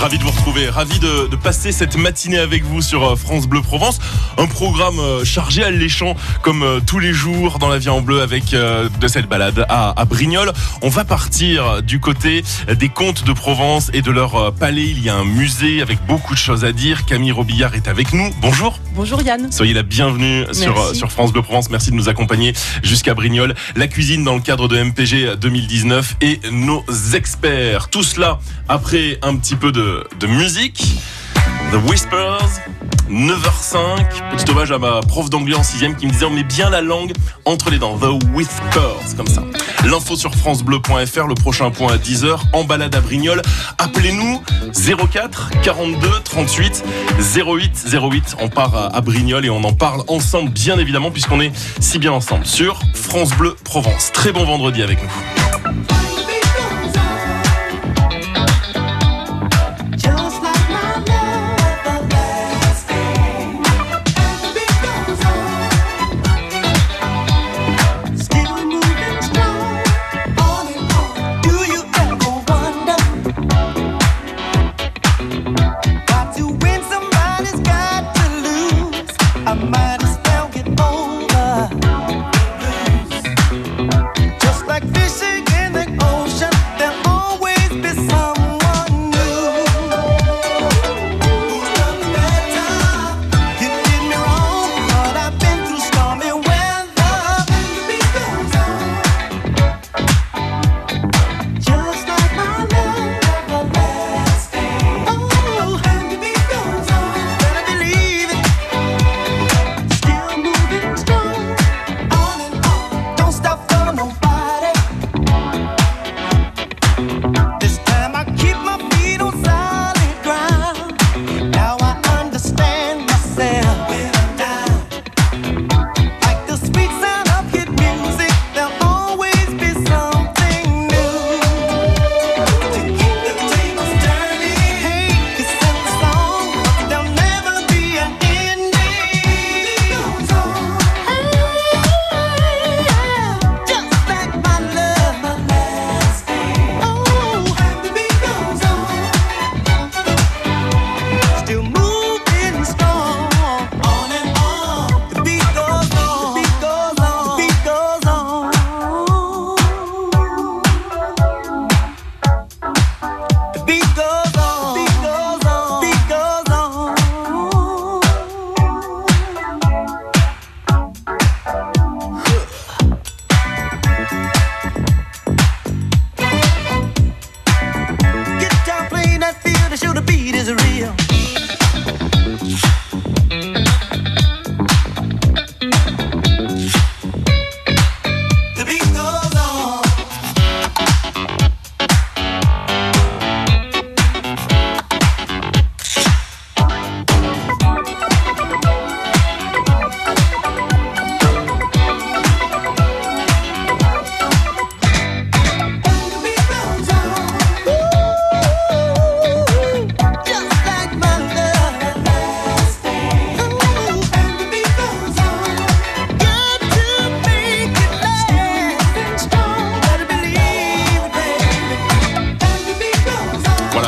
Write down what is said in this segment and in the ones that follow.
Ravi de vous retrouver, ravi de, de passer cette matinée avec vous sur euh, France Bleu Provence. Un programme euh, chargé alléchant comme euh, tous les jours dans la vie en bleu avec euh, de cette balade à, à Brignoles. On va partir du côté des contes de Provence et de leur palais. Il y a un musée avec beaucoup de choses à dire. Camille Robillard est avec nous. Bonjour. Bonjour Yann. Soyez la bienvenue sur, Merci. sur France Bleu Provence. Merci de nous accompagner jusqu'à Brignoles. La cuisine dans le cadre de MPG 2019 et nos experts. Tout cela après un petit peu de, de musique. The Whispers, 9h05. Petit hommage à ma prof d'anglais en 6 qui me disait on met bien la langue entre les dents. The Whispers, comme ça. L'info sur FranceBleu.fr, le prochain point à 10h, en balade à Brignoles. Appelez-nous 04 42 38 08 08. On part à, Brignoles et on en parle ensemble, bien évidemment, puisqu'on est si bien ensemble sur France Bleu Provence. Très bon vendredi avec nous.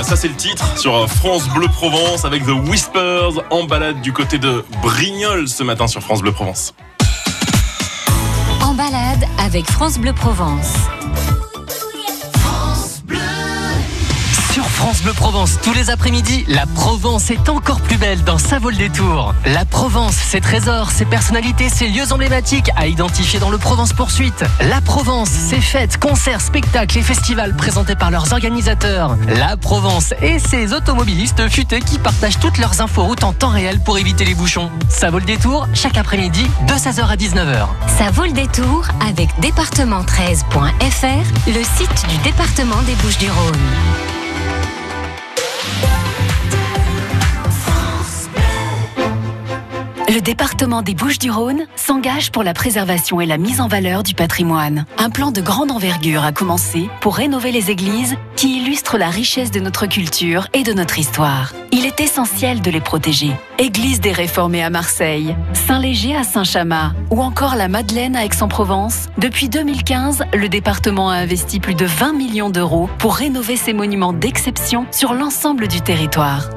Ça c'est le titre sur euh, France Bleu Provence avec The Whispers en balade du côté de Brignoles ce matin sur France Bleu Provence. En balade avec France Bleu Provence. France Bleu Provence, tous les après-midi, la Provence est encore plus belle dans sa vol des tours. La Provence, ses trésors, ses personnalités, ses lieux emblématiques à identifier dans le Provence Poursuite. La Provence, ses fêtes, concerts, spectacles et festivals présentés par leurs organisateurs. La Provence et ses automobilistes futés qui partagent toutes leurs inforoutes en temps réel pour éviter les bouchons. Ça vaut le détour chaque après-midi de 16h à 19h. Ça vaut le détour avec département13.fr, le site du département des Bouches-du-Rhône. Le département des Bouches-du-Rhône s'engage pour la préservation et la mise en valeur du patrimoine. Un plan de grande envergure a commencé pour rénover les églises qui illustrent la richesse de notre culture et de notre histoire. Il est essentiel de les protéger. Église des Réformés à Marseille, Saint-Léger à Saint-Chamas ou encore la Madeleine à Aix-en-Provence. Depuis 2015, le département a investi plus de 20 millions d'euros pour rénover ces monuments d'exception sur l'ensemble du territoire.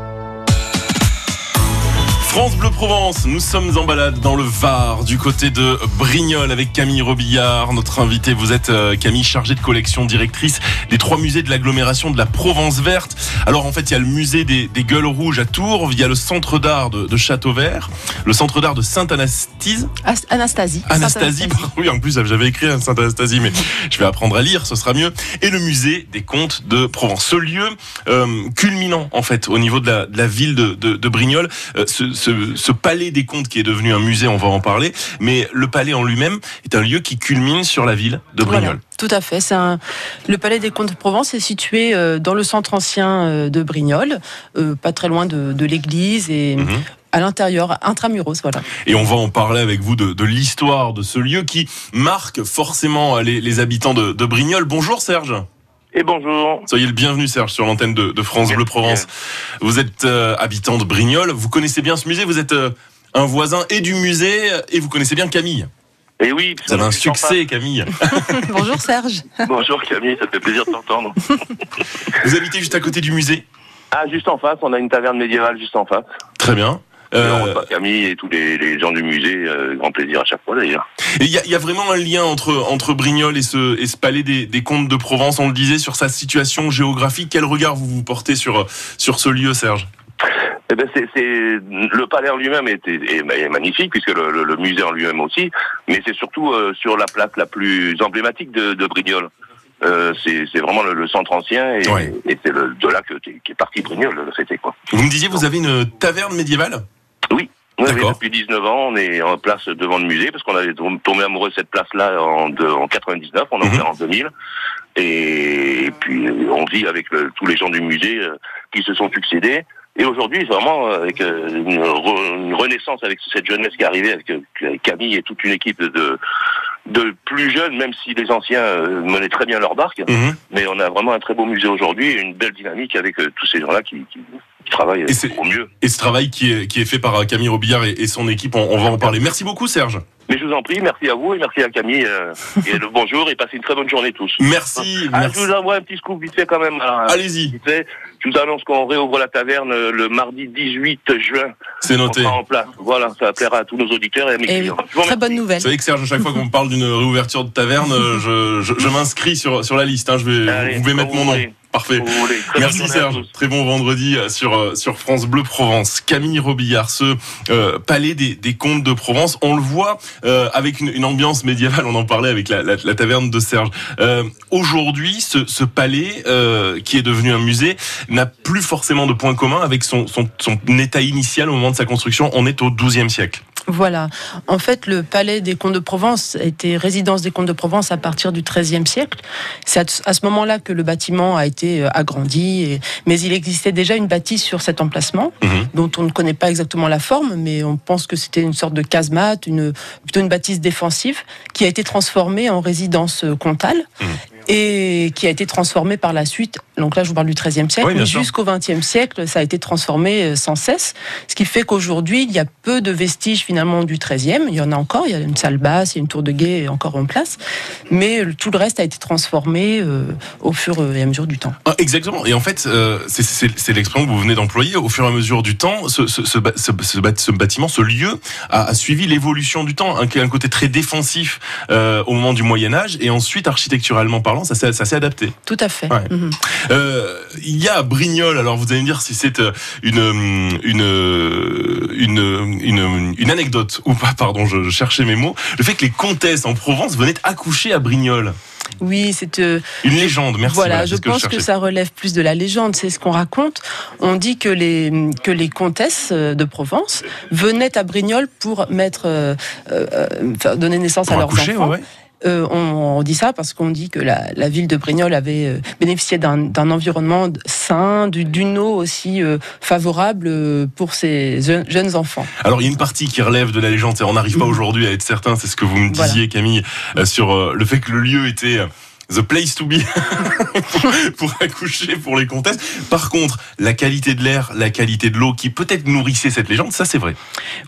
France Bleu Provence, nous sommes en balade dans le Var, du côté de Brignoles avec Camille Robillard, notre invitée. Vous êtes euh, Camille, chargée de collection, directrice des trois musées de l'agglomération de la Provence verte. Alors en fait, il y a le musée des, des Gueules Rouges à Tours, il y a le centre d'art de, de Château Vert, le centre d'art de Sainte-Anastasie. Ast- Anastasie. Anastasie, oui, en plus j'avais écrit un Sainte-Anastasie, mais je vais apprendre à lire, ce sera mieux. Et le musée des contes de Provence. Ce lieu euh, culminant, en fait, au niveau de la, de la ville de, de, de Brignoles, euh, ce, ce, ce palais des contes qui est devenu un musée, on va en parler, mais le palais en lui-même est un lieu qui culmine sur la ville de Voilà, Brignoles. tout à fait. Un... Le Palais des Comtes de Provence est situé euh, dans le centre ancien euh, de Brignoles, euh, pas très loin de, de l'église et Mhm. à l'intérieur, intramuros, voilà. Et on va en parler avec vous de, de l'histoire de ce lieu qui marque forcément les, les habitants de, de Brignoles. Bonjour Serge. Et bonjour. Soyez le bienvenu Serge sur l'antenne de, de France Bleu Provence. Vous êtes euh, habitant de Brignoles, vous connaissez bien ce musée, vous êtes euh, un voisin et du musée et vous connaissez bien Camille. Et oui, Vous avez un succès Camille. Bonjour Serge. Bonjour Camille, ça fait plaisir de t'entendre. Vous habitez juste à côté du musée? Ah, juste en face, on a une taverne médiévale juste en face. Très bien. Euh, Camille et tous les, les gens du musée, euh, grand plaisir à chaque fois d'ailleurs. et il y, y a vraiment un lien entre, entre Brignoles et ce, et ce palais des, des comtes de Provence, on le disait, sur sa situation géographique. Quel regard vous vous portez sur, sur ce lieu Serge? Eh ben c'est, le palais en lui-même est, est- est magnifique puisque le, le- le musée en lui-même aussi, mais c'est surtout euh, sur la place la plus emblématique de, de Brignoles. Euh, c'est, vraiment le, le centre ancien et, Ouais. et c'est le, de là que t'es- qu'est parti Brignoles, c'était quoi. Vous me disiez, vous avez une taverne médiévale? Oui, oui, depuis 19 ans, on est en place devant le musée parce qu'on avait tom- tombé amoureux de cette place-là en, de- en 99, on a Mhm. ouvert en 2000. Et, puis euh, on vit avec le- tous les gens du musée euh, qui se sont succédés. Et aujourd'hui, c'est vraiment euh, avec euh, une, re- une renaissance avec cette jeunesse qui est arrivée, avec, avec Camille et toute une équipe de, de plus jeunes, même si les anciens euh, menaient très bien leur barque. Mhm. Mais on a vraiment un très beau musée aujourd'hui et une belle dynamique avec tous ces gens-là qui, qui, qui travaillent Et c'est- au mieux. Et ce travail qui est, qui est fait par euh, Camille Robillard et, et son équipe, on, on va en parler. Merci beaucoup Serge. Mais je vous en prie, merci à vous et merci à Camille. euh, et le bonjour et passez une très bonne journée tous. Merci. Ah, merci. je vous envoie un petit scoop vite fait quand même. euh, Allez-y, vite fait. Je vous annonce qu'on réouvre la taverne euh, le mardi 18 juin. c'est noté. en place. Voilà, ça plaira à tous nos auditeurs et à mes Et clients. Très bonne nouvelle. Vous savez que Serge, à chaque fois qu'on me parle d'une réouverture de taverne, je, je, je m'inscris sur, sur la liste. hein. Je vais, Allez, vous pouvez mettre mon nom. voulez. Parfait. Merci Serge. Très bon vendredi euh, sur, euh, sur France Bleu Provence. Camille Robillard, ce euh, palais des, des comtes de Provence, on le voit euh, avec une, une ambiance médiévale, on en parlait avec la, la, la taverne de Serge. Euh, Aujourd'hui, ce, ce palais, euh, qui est devenu un musée, n'a plus forcément de point commun avec son, son, son état initial au moment de sa construction. On est au XIIe siècle. Voilà. En fait, le palais des Comtes de Provence été résidence des Comtes de Provence à partir du XIIIe siècle. C'est à ce moment-là que le bâtiment a été euh, agrandi, et- mais il existait déjà une bâtisse sur cet emplacement, Mhm. dont on ne connaît pas exactement la forme, mais on pense que c'était une sorte de casemate, une, plutôt une bâtisse défensive, qui a été transformée en résidence euh, comtale. Mhm. Et qui a été transformée par la suite. Donc là, je vous parle du XIIIe siècle, Oui, mais jusqu'au XXe siècle, ça a été transformé euh, sans cesse. Ce qui fait qu'aujourd'hui, il y a peu de vestiges finalement du XIIIe. Il y en a encore. Il y a une salle basse, il y a une tour de guet encore en place. Mais euh, tout le reste a été transformé euh, au fur et à mesure du temps. Ah, exactement. Et en fait, euh, c'est- l'expression que vous venez d'employer. Au fur et à mesure du temps, ce, bâtiment, ce lieu, a, a suivi l'évolution du temps. Un, un côté très défensif euh, au moment du Moyen Âge, et ensuite, architecturalement parlant, ça s'est ça s'est adapté. Tout à fait. Ouais. Mhm. Euh, il y a Brignoles, alors vous allez me dire si c'est euh, une, euh, une, une, une, une anecdote ou pas, pardon, je, je cherchais mes mots. Le fait que les comtesses en Provence venaient accoucher à Brignoles. Oui, c'est euh, Une légende, merci. voilà, je que pense que ça relève plus de la légende. C'est ce qu'on raconte. On dit que les que les comtesses de Provence venaient à Brignoles pour mettre euh, euh, euh, donner naissance Pour à leurs accoucher, enfants. ouais. Euh, on, on dit ça parce qu'on dit que la, la ville de Brignoles avait euh, bénéficié d'un environnement sain, du- d'une eau aussi euh, favorable pour ces jeunes- enfants. Alors il y a une partie qui relève de la légende, et on n'arrive pas aujourd'hui à être certain, c'est ce que vous me Voilà. disiez Camille, sur le fait que le lieu était the place to be pour, pour accoucher pour les comtesses. Par contre, la qualité de l'air, la qualité de l'eau qui peut-être nourrissait cette légende, ça c'est vrai.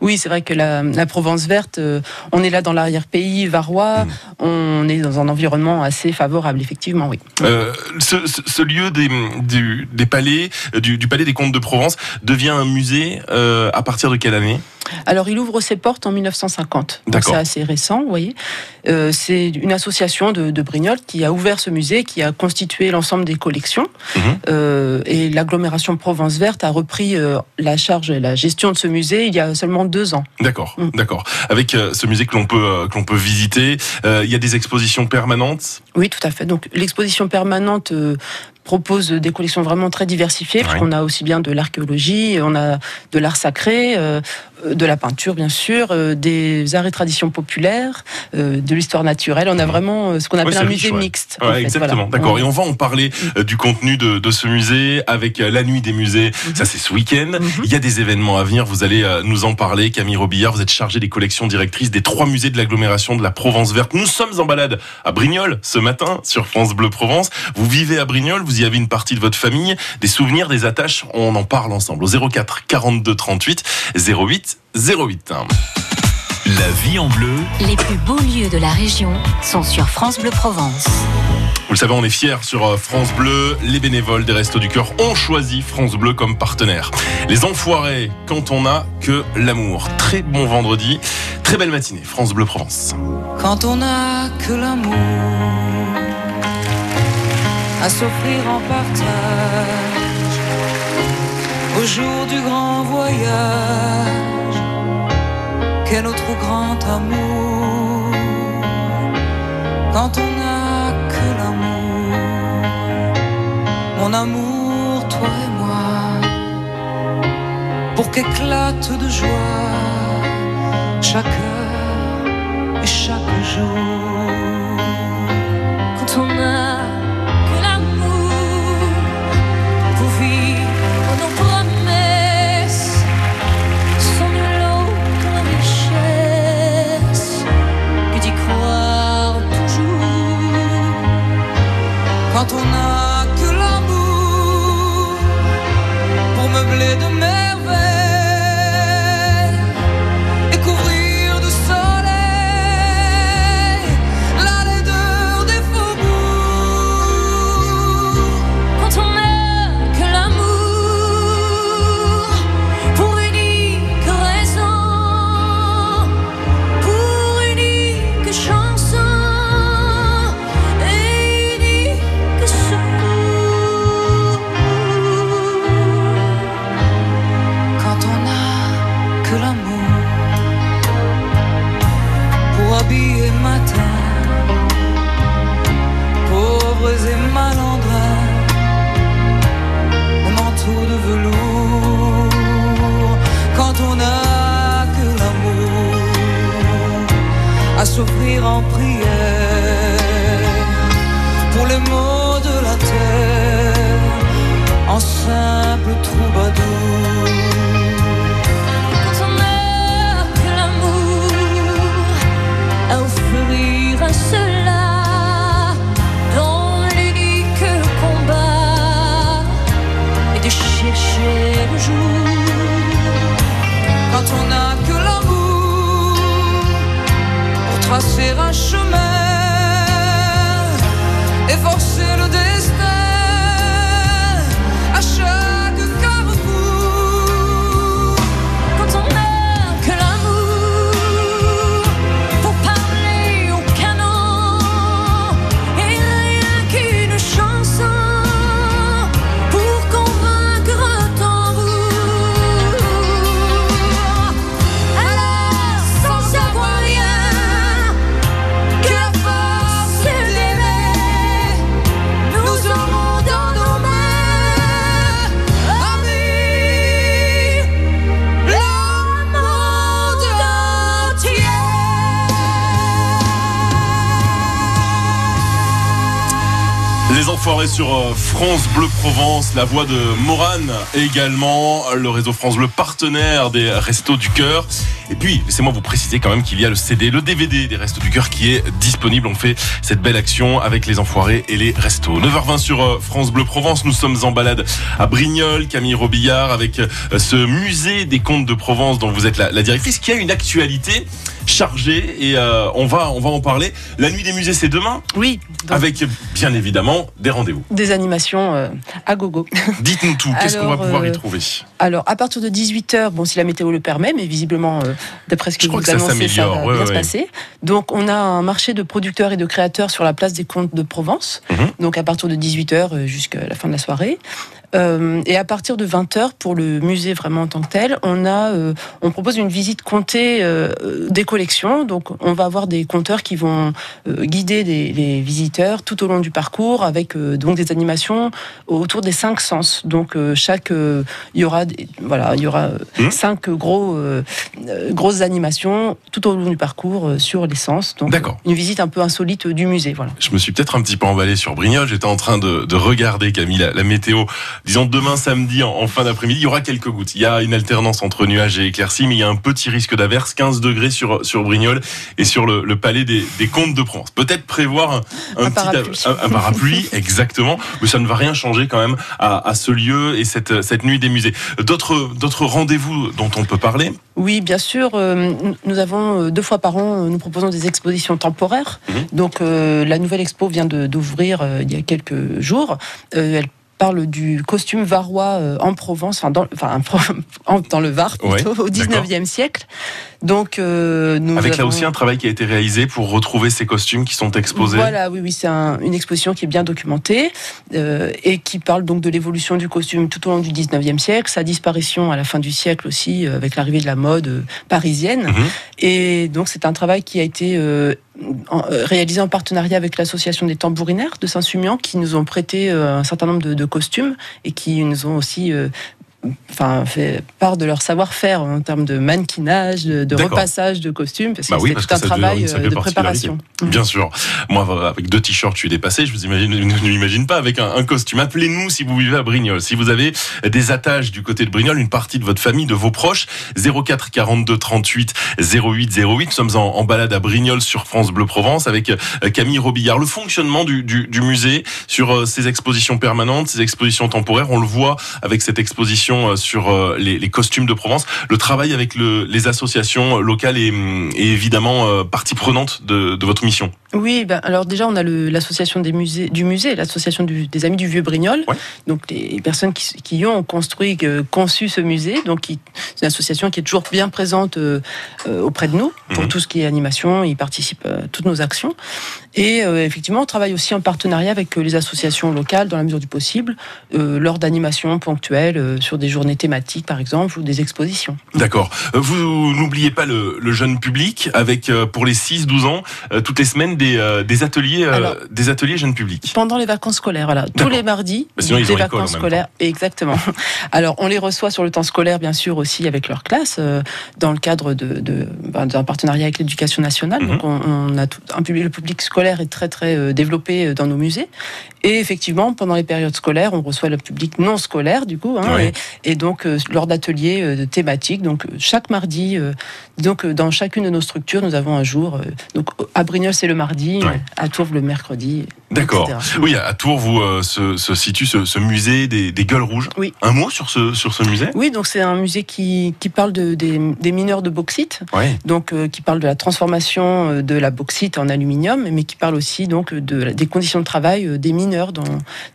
Oui, c'est vrai que la, la Provence verte, euh, on est là dans l'arrière-pays varois, Mm. on est dans un environnement assez favorable, effectivement, oui. Euh, ce, ce- ce lieu des, du- des palais, euh, du, du palais des comtes de Provence, devient un musée euh, à partir de quelle année? Alors, il ouvre ses portes en 1950. Donc, D'accord. C'est assez récent, vous voyez. Euh, c'est une association de, de Brignoles qui a ouvert ce musée, qui a constitué l'ensemble des collections. Mhm. Euh, et l'agglomération Provence Verte a repris euh, la charge et la gestion de ce musée il y a seulement deux ans. D'accord, Mm. d'accord. Avec ce musée que l'on peut que l'on peut visiter, il y a des expositions permanentes? Oui, tout à fait. Donc l'exposition permanente propose des collections vraiment très diversifiées, Ouais. parce qu'on a aussi bien de l'archéologie, on a de l'art sacré, euh, de la peinture bien sûr, euh, des arts et traditions populaires, euh, de l'histoire naturelle. On a Mhm. vraiment euh, ce qu'on appelle un riche, musée ouais. mixte. en Ouais, fait, exactement, voilà. d'accord. Et on va en parler euh, du contenu de, de ce musée avec euh, la nuit des musées. Mhm. Ça, c'est ce week-end. Il y a des événements à venir. Vous allez euh, nous en parler. Camille Robillard, vous êtes chargée des collections directrices des trois musées de l'agglomération de la Provence verte. Nous sommes en balade à Brignoles ce matin sur France Bleu Provence. Vous vivez à Brignoles, vous y avez une partie de votre famille, des souvenirs, des attaches. On en parle ensemble au 04 42 38 08 08. La vie en bleu, Les plus beaux lieux de la région sont sur France Bleu Provence. Vous le savez, on est fiers sur euh, France Bleu. Les bénévoles des Restos du Cœur ont choisi France Bleu comme partenaire. Les enfoirés, quand on a que l'amour. Très bon vendredi, très belle matinée. France Bleu Provence. quand on n'a que l'amour à s'offrir en partage au jour du grand voyage qu'est notre grand amour quand on n'a que l'amour? Mon amour toi et moi pour qu'éclate de joie chaque Quand on n'a en prière chemin et forcer le destin sur euh, France Bleu Provence, la voix de Morane également, le réseau France Bleu partenaire des Restos du Cœur. Et puis, laissez-moi vous préciser quand même qu'il y a le CD, le DVD des Restos du Cœur qui est disponible. On fait cette belle action avec les enfoirés et les restos. 9h20 sur euh, France Bleu Provence, nous sommes en balade à Brignoles, Camille Robillard, avec euh, ce musée des contes de Provence dont vous êtes la, la directrice, qui a une actualité chargée et euh, on va on va en parler. La nuit des musées c'est demain Oui, donc, avec bien évidemment des rendez-vous. des animations euh, à gogo. Dites-nous tout, qu'est-ce qu'on va pouvoir y trouver? Alors, à partir de 18h, bon, si la météo le permet, mais visiblement, euh, d'après ce que Je vous annoncez, ça va ouais, bien ouais, se passer. Donc, on a un marché de producteurs et de créateurs sur la place des Comtes de Provence. Mhm. Donc, à partir de 18h jusqu'à la fin de la soirée. Euh, et à partir de 20h, pour le musée vraiment en tant que tel, on, a, euh, on propose une visite comptée euh, des collections. Donc, on va avoir des compteurs qui vont guider des- les visiteurs tout au long du parcours avec donc des animations autour des cinq sens. Donc, chaque, il y aura, voilà, il y aura Mhm. cinq gros, grosses animations tout au long du parcours sur les sens. Donc, D'accord. une visite un peu insolite du musée. Voilà. Je me suis peut-être un petit peu emballé sur Brignoles. J'étais en train de, de regarder, Camille, la, la météo. Disons demain samedi en, en fin d'après-midi, il y aura quelques gouttes. Il y a une alternance entre nuages et éclaircies, mais il y a un petit risque d'averse, 15 degrés sur, sur Brignoles et sur le, le palais des, des Comtes de Provence. Peut-être prévoir un, un Un petit parapluie. un, un parapluie, exactement, mais ça ne va rien changer quand même à, à ce lieu et cette, cette nuit des musées. D'autres d'autres rendez-vous dont on peut parler Oui, bien sûr. euh, nous- avons euh, deux fois par an, euh, nous proposons des expositions temporaires. Mhm. Donc, euh, la nouvelle expo vient de- d'ouvrir euh, il y a quelques jours. Elle parle du costume varois euh, en Provence, enfin dans, enfin, en- dans le Var Ouais, plutôt, au d'accord. 19e siècle. Donc, euh, nous Avec là aussi un travail qui a été réalisé pour retrouver ces costumes qui sont exposés. Voilà, oui, oui, c'est un- une exposition qui est bien documentée euh, et qui parle donc de l'évolution du costume tout au long du 19e siècle, sa disparition à la fin du siècle aussi, euh, avec l'arrivée de la mode parisienne. Mhm. Et donc, c'est un travail qui a été euh, réalisé en partenariat avec l'association des tambourinaires de Saint-Sumian, qui nous ont prêté un certain nombre de, de costumes et qui nous ont aussi. Euh, Enfin, fait part de leur savoir-faire en termes de mannequinage, de, repassage de costumes, parce que Bah oui, c'est un travail euh, de préparation. Bien sûr. Moi, avec deux t-shirts, je suis dépassé. Je vous imagine, ne m'imagine pas avec un, un costume. Appelez-nous si vous vivez à Brignoles. Si vous avez des attaches du côté de Brignoles, une partie de votre famille, de vos proches, 04 42 38 08 08. Nous sommes en, en balade à Brignoles sur France Bleu Provence avec euh, Camille Robillard. Le fonctionnement du, du, du musée sur euh, ces expositions permanentes, ces expositions temporaires, on le voit avec cette exposition euh, sur euh, les, les costumes de Provence. Le travail avec le, les associations locales est, est évidemment euh, partie prenante de, de votre mission. Oui, ben, alors déjà, on a l'association des musées, du musée, l'association des Amis du Vieux Brignoles. Ouais. Donc, les personnes qui, qui ont construit, conçu ce musée. Donc, c'est une association qui est toujours bien présente euh, euh, auprès de nous pour Mhm. tout ce qui est animation. Ils participent à toutes nos actions. Et effectivement, on travaille aussi en partenariat avec les associations locales, dans la mesure du possible, lors d'animations ponctuelles sur des journées thématiques, par exemple, ou des expositions. D'accord. Euh, Vous n'oubliez pas le, le jeune public avec euh, pour les 6-12 ans euh, toutes les semaines des, des ateliers Alors- des ateliers jeunes publics. Pendant les vacances scolaires, voilà. Tous les mardis, Bah, sinon, ils des ont vacances scolaires. Exactement. Alors, on les reçoit sur le temps scolaire, bien sûr, aussi avec leur classe, dans le cadre de, de- ben, d'un partenariat avec l'éducation nationale. Mhm. Donc, on, on a tout, un public, le public scolaire est très, très développé dans nos musées. Et effectivement, pendant les périodes scolaires, on reçoit le public non scolaire, du coup, hein, et, et donc, euh, lors d'ateliers euh, thématiques. Donc, euh, chaque mardi, euh, donc, dans chacune de nos structures, nous avons un jour. donc, à Brignoles, c'est le mardi, à Tours, le mercredi. D'accord. Oui, à Tours, vous se, se situe ce, ce musée des, des gueules rouges. Oui. Un mot sur ce sur ce musée? Oui, donc c'est un musée qui, qui parle de, des, des mineurs de bauxite, Ouais. donc qui parle de la transformation de la bauxite en aluminium, mais qui parle aussi donc de, des conditions de travail des mineurs dans,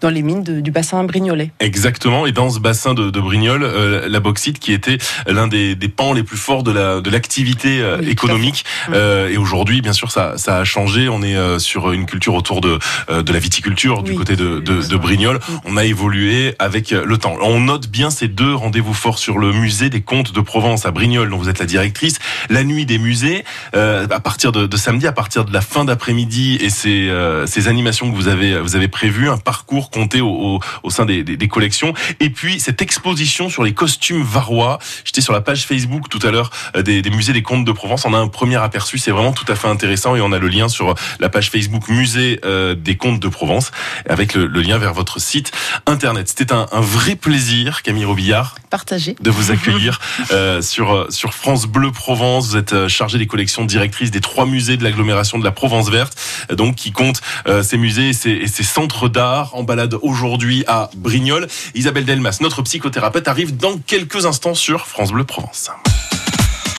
dans les mines de- du bassin brignolet. Exactement. Et dans ce bassin de, de Brignoles, euh, la bauxite qui était l'un des, des pans les plus forts de la de l'activité euh, Oui, économique. Euh, et aujourd'hui, bien sûr, ça ça a changé. On est sur une culture autour de de la viticulture du Oui. côté de, de, Brignoles. On a évolué avec le temps. On note bien ces deux rendez-vous forts sur le musée des Comtes de Provence à Brignoles, dont vous êtes la directrice. La nuit des musées, euh, à partir de, samedi, à partir de la fin d'après-midi, et ces, ces animations que vous avez vous avez prévues prévu, un parcours compté au, au, sein des, des, collections. Et puis cette exposition sur les costumes varois. J'étais sur la page Facebook tout à l'heure euh, des, musées des Comtes de Provence. On a un premier aperçu, c'est vraiment tout à fait intéressant et on a le lien sur la page Facebook Musée euh, des Comtes de Provence avec le, le lien vers votre site internet. C'était un, un vrai plaisir, Camille Robillard, Partagé. de vous accueillir euh, sur euh, sur France Bleu Provence. Vous êtes euh, chargée des collections directrice des trois musées de l'agglomération de la Provence verte, donc qui compte euh, ces musées et ces, et ces centres d'art en balade aujourd'hui à Brignoles. Isabelle Delmas, notre psychothérapeute, arrive dans quelques instants sur France Bleu Provence.